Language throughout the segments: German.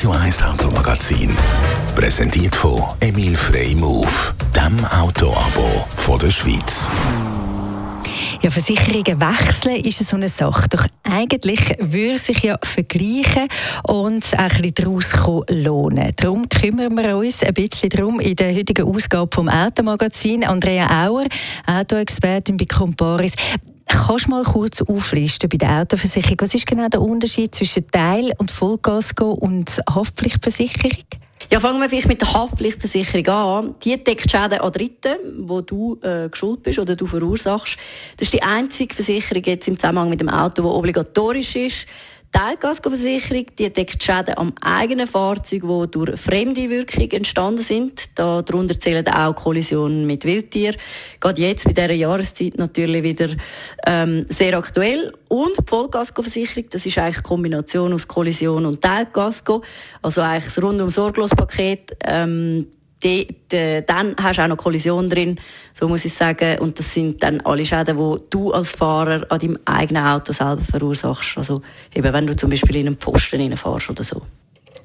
Radio 1 Automagazin. Präsentiert von Emil Frey Move, dem Autoabo von der Schweiz. Ja, Versicherungen wechseln ist so eine Sache. Doch eigentlich würde sich ja vergleichen und auch ein bisschen daraus lohnen. Darum kümmern wir uns ein bisschen darum in der heutigen Ausgabe vom Automagazin. Andrea Auer, Autoexpertin bei Comparis. Kannst du mal kurz auflisten bei der Autoversicherung? Was ist genau der Unterschied zwischen Teil- und Vollkasko und Haftpflichtversicherung? Ja, fangen wir vielleicht mit der Haftpflichtversicherung an. Die deckt Schäden an Dritten, wo du äh, geschuld bist oder du verursachst. Das ist die einzige Versicherung jetzt im Zusammenhang mit dem Auto, die obligatorisch ist. Teilkaskoversicherung die deckt Schäden am eigenen Fahrzeug, die durch fremde Wirkung entstanden sind. Darunter zählen auch Kollisionen mit Wildtieren. Gerade jetzt bei dieser Jahreszeit natürlich wieder ähm, sehr aktuell. Und die Vollkaskoversicherung, das ist eigentlich eine Kombination aus Kollision und Teilkasko. Also eigentlich das rundum sorglos Paket. Ähm, die, die, dann hast du auch noch Kollision drin, so muss ich sagen. Und das sind dann alle Schäden, die du als Fahrer an deinem eigenen Auto selber verursachst. Also eben, wenn du zum Beispiel in einen Posten reinfährst oder so.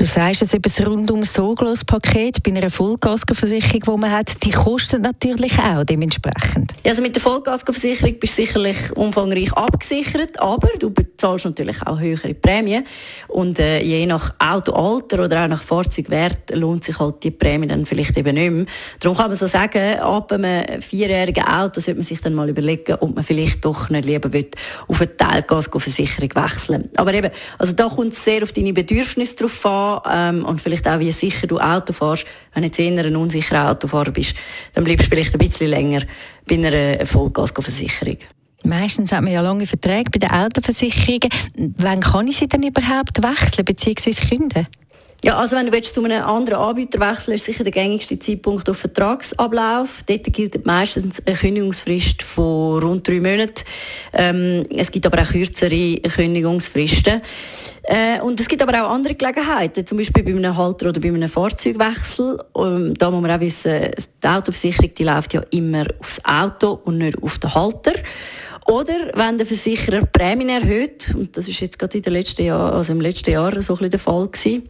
Du sagst es eben, das rundum sorglos Paket bei einer Vollkaskoversicherung, die man hat, die kostet natürlich auch dementsprechend. Ja, also mit der Vollkaskoversicherung bist du sicherlich umfangreich abgesichert, aber du bezahlst natürlich auch höhere Prämien und äh, je nach Autoalter oder auch nach Fahrzeugwert lohnt sich halt die Prämie dann vielleicht eben nicht mehr. Darum kann man so sagen, ab einem vierjährigen Auto sollte man sich dann mal überlegen, ob man vielleicht doch nicht lieber auf eine Teilkaskoversicherung wechseln. Aber eben, also da kommt es sehr auf deine Bedürfnisse drauf an ähm, und vielleicht auch, wie sicher du Auto fährst. Wenn du jetzt eher ein unsicherer Autofahrer bist, dann bleibst du vielleicht ein bisschen länger bei einer Vollkaskoversicherung. Meistens hat man ja lange Verträge bei den Autoversicherungen. Wann kann ich sie denn überhaupt wechseln bzw. künden? Ja, also wenn du zu einem anderen Anbieter wechseln ist sicher der gängigste Zeitpunkt auf Vertragsablauf. Dort gilt meistens eine Kündigungsfrist von rund drei Monaten. Ähm, es gibt aber auch kürzere Kündigungsfristen. Äh, und es gibt aber auch andere Gelegenheiten, zum Beispiel bei einem Halter oder bei einem Fahrzeugwechsel. Ähm, da muss man auch wissen, die Autoversicherung die läuft ja immer aufs Auto und nicht auf den Halter. Oder wenn der Versicherer Prämien erhöht, und das ist jetzt gerade in den letzten Jahren, also im letzten Jahr so ein bisschen der Fall gewesen,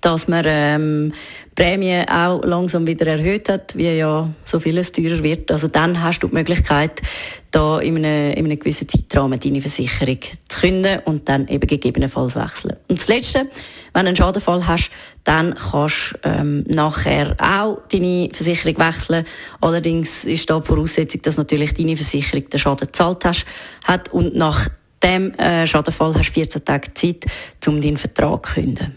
dass man ähm, Prämien auch langsam wieder erhöht hat, wie ja so vieles teurer wird. Also dann hast du die Möglichkeit, da in einem, in einem gewissen Zeitrahmen deine Versicherung zu künden und dann eben gegebenenfalls wechseln. Und das Letzte, wenn du einen Schadenfall hast, dann kannst du ähm, nachher auch deine Versicherung wechseln. Allerdings ist da die Voraussetzung, dass natürlich deine Versicherung den Schaden gezahlt hast, hat und nach dem äh, Schadenfall hast du 14 Tage Zeit, um deinen Vertrag zu künden.